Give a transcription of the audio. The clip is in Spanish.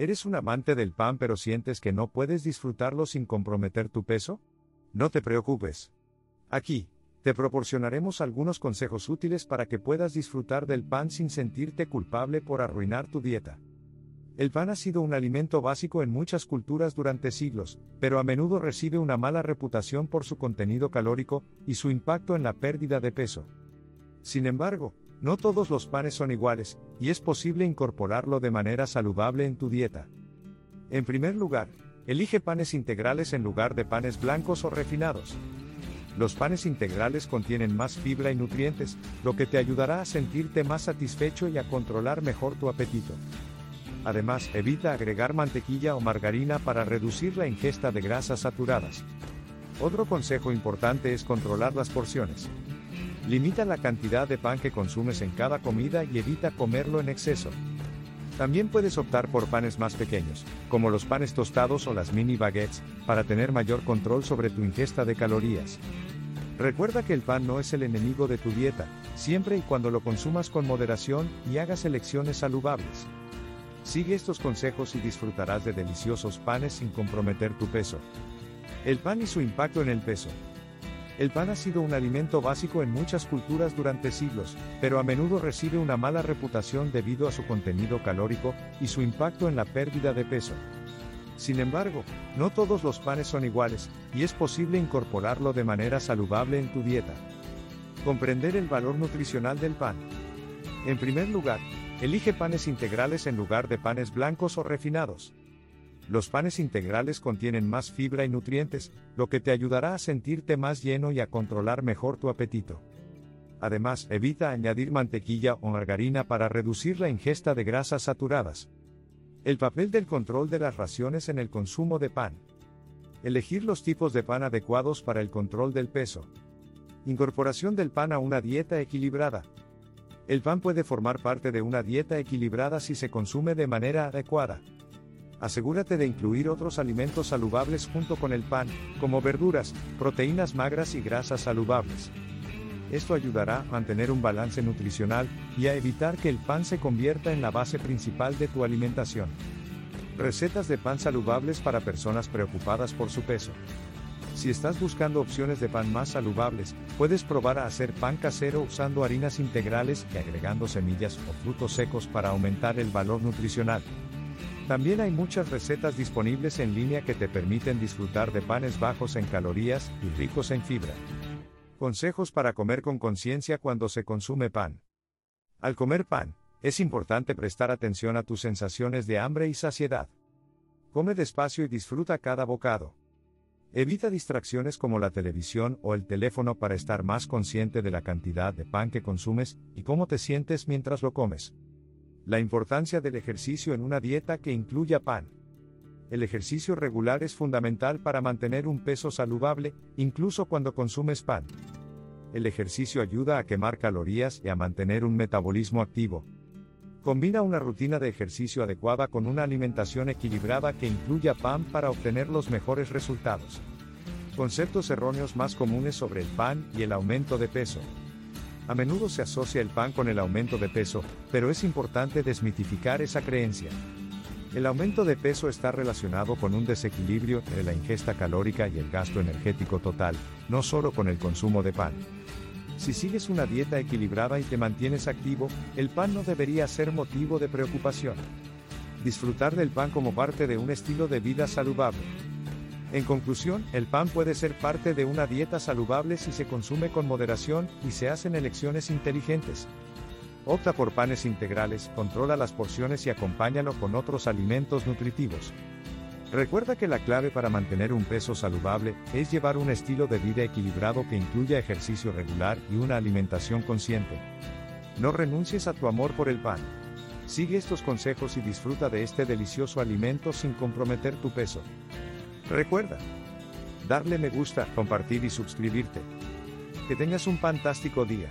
¿Eres un amante del pan pero sientes que no puedes disfrutarlo sin comprometer tu peso? No te preocupes. Aquí, te proporcionaremos algunos consejos útiles para que puedas disfrutar del pan sin sentirte culpable por arruinar tu dieta. El pan ha sido un alimento básico en muchas culturas durante siglos, pero a menudo recibe una mala reputación por su contenido calórico y su impacto en la pérdida de peso. Sin embargo, no todos los panes son iguales, y es posible incorporarlo de manera saludable en tu dieta. En primer lugar, elige panes integrales en lugar de panes blancos o refinados. Los panes integrales contienen más fibra y nutrientes, lo que te ayudará a sentirte más satisfecho y a controlar mejor tu apetito. Además, evita agregar mantequilla o margarina para reducir la ingesta de grasas saturadas. Otro consejo importante es controlar las porciones. Limita la cantidad de pan que consumes en cada comida y evita comerlo en exceso. También puedes optar por panes más pequeños, como los panes tostados o las mini baguettes, para tener mayor control sobre tu ingesta de calorías. Recuerda que el pan no es el enemigo de tu dieta, siempre y cuando lo consumas con moderación y hagas elecciones saludables. Sigue estos consejos y disfrutarás de deliciosos panes sin comprometer tu peso. El pan y su impacto en el peso. El pan ha sido un alimento básico en muchas culturas durante siglos, pero a menudo recibe una mala reputación debido a su contenido calórico y su impacto en la pérdida de peso. Sin embargo, no todos los panes son iguales, y es posible incorporarlo de manera saludable en tu dieta. Comprender el valor nutricional del pan. En primer lugar, Elige panes integrales en lugar de panes blancos o refinados. Los panes integrales contienen más fibra y nutrientes, lo que te ayudará a sentirte más lleno y a controlar mejor tu apetito. Además, evita añadir mantequilla o margarina para reducir la ingesta de grasas saturadas. El papel del control de las raciones en el consumo de pan. Elegir los tipos de pan adecuados para el control del peso. Incorporación del pan a una dieta equilibrada. El pan puede formar parte de una dieta equilibrada si se consume de manera adecuada. Asegúrate de incluir otros alimentos saludables junto con el pan, como verduras, proteínas magras y grasas saludables. Esto ayudará a mantener un balance nutricional y a evitar que el pan se convierta en la base principal de tu alimentación. Recetas de pan saludables para personas preocupadas por su peso. Si estás buscando opciones de pan más saludables, puedes probar a hacer pan casero usando harinas integrales y agregando semillas o frutos secos para aumentar el valor nutricional. También hay muchas recetas disponibles en línea que te permiten disfrutar de panes bajos en calorías y ricos en fibra. Consejos para comer con conciencia cuando se consume pan. Al comer pan, es importante prestar atención a tus sensaciones de hambre y saciedad. Come despacio y disfruta cada bocado. Evita distracciones como la televisión o el teléfono para estar más consciente de la cantidad de pan que consumes y cómo te sientes mientras lo comes. La importancia del ejercicio en una dieta que incluya pan. El ejercicio regular es fundamental para mantener un peso saludable, incluso cuando consumes pan. El ejercicio ayuda a quemar calorías y a mantener un metabolismo activo. Combina una rutina de ejercicio adecuada con una alimentación equilibrada que incluya pan para obtener los mejores resultados. Conceptos erróneos más comunes sobre el pan y el aumento de peso. A menudo se asocia el pan con el aumento de peso, pero es importante desmitificar esa creencia. El aumento de peso está relacionado con un desequilibrio entre la ingesta calórica y el gasto energético total, no solo con el consumo de pan. Si sigues una dieta equilibrada y te mantienes activo, el pan no debería ser motivo de preocupación. Disfrutar del pan como parte de un estilo de vida saludable. En conclusión, el pan puede ser parte de una dieta saludable si se consume con moderación y se hacen elecciones inteligentes. Opta por panes integrales, controla las porciones y acompáñalo con otros alimentos nutritivos. Recuerda que la clave para mantener un peso saludable es llevar un estilo de vida equilibrado que incluya ejercicio regular y una alimentación consciente. No renuncies a tu amor por el pan. Sigue estos consejos y disfruta de este delicioso alimento sin comprometer tu peso. Recuerda, darle me gusta, compartir y suscribirte. Que tengas un fantástico día.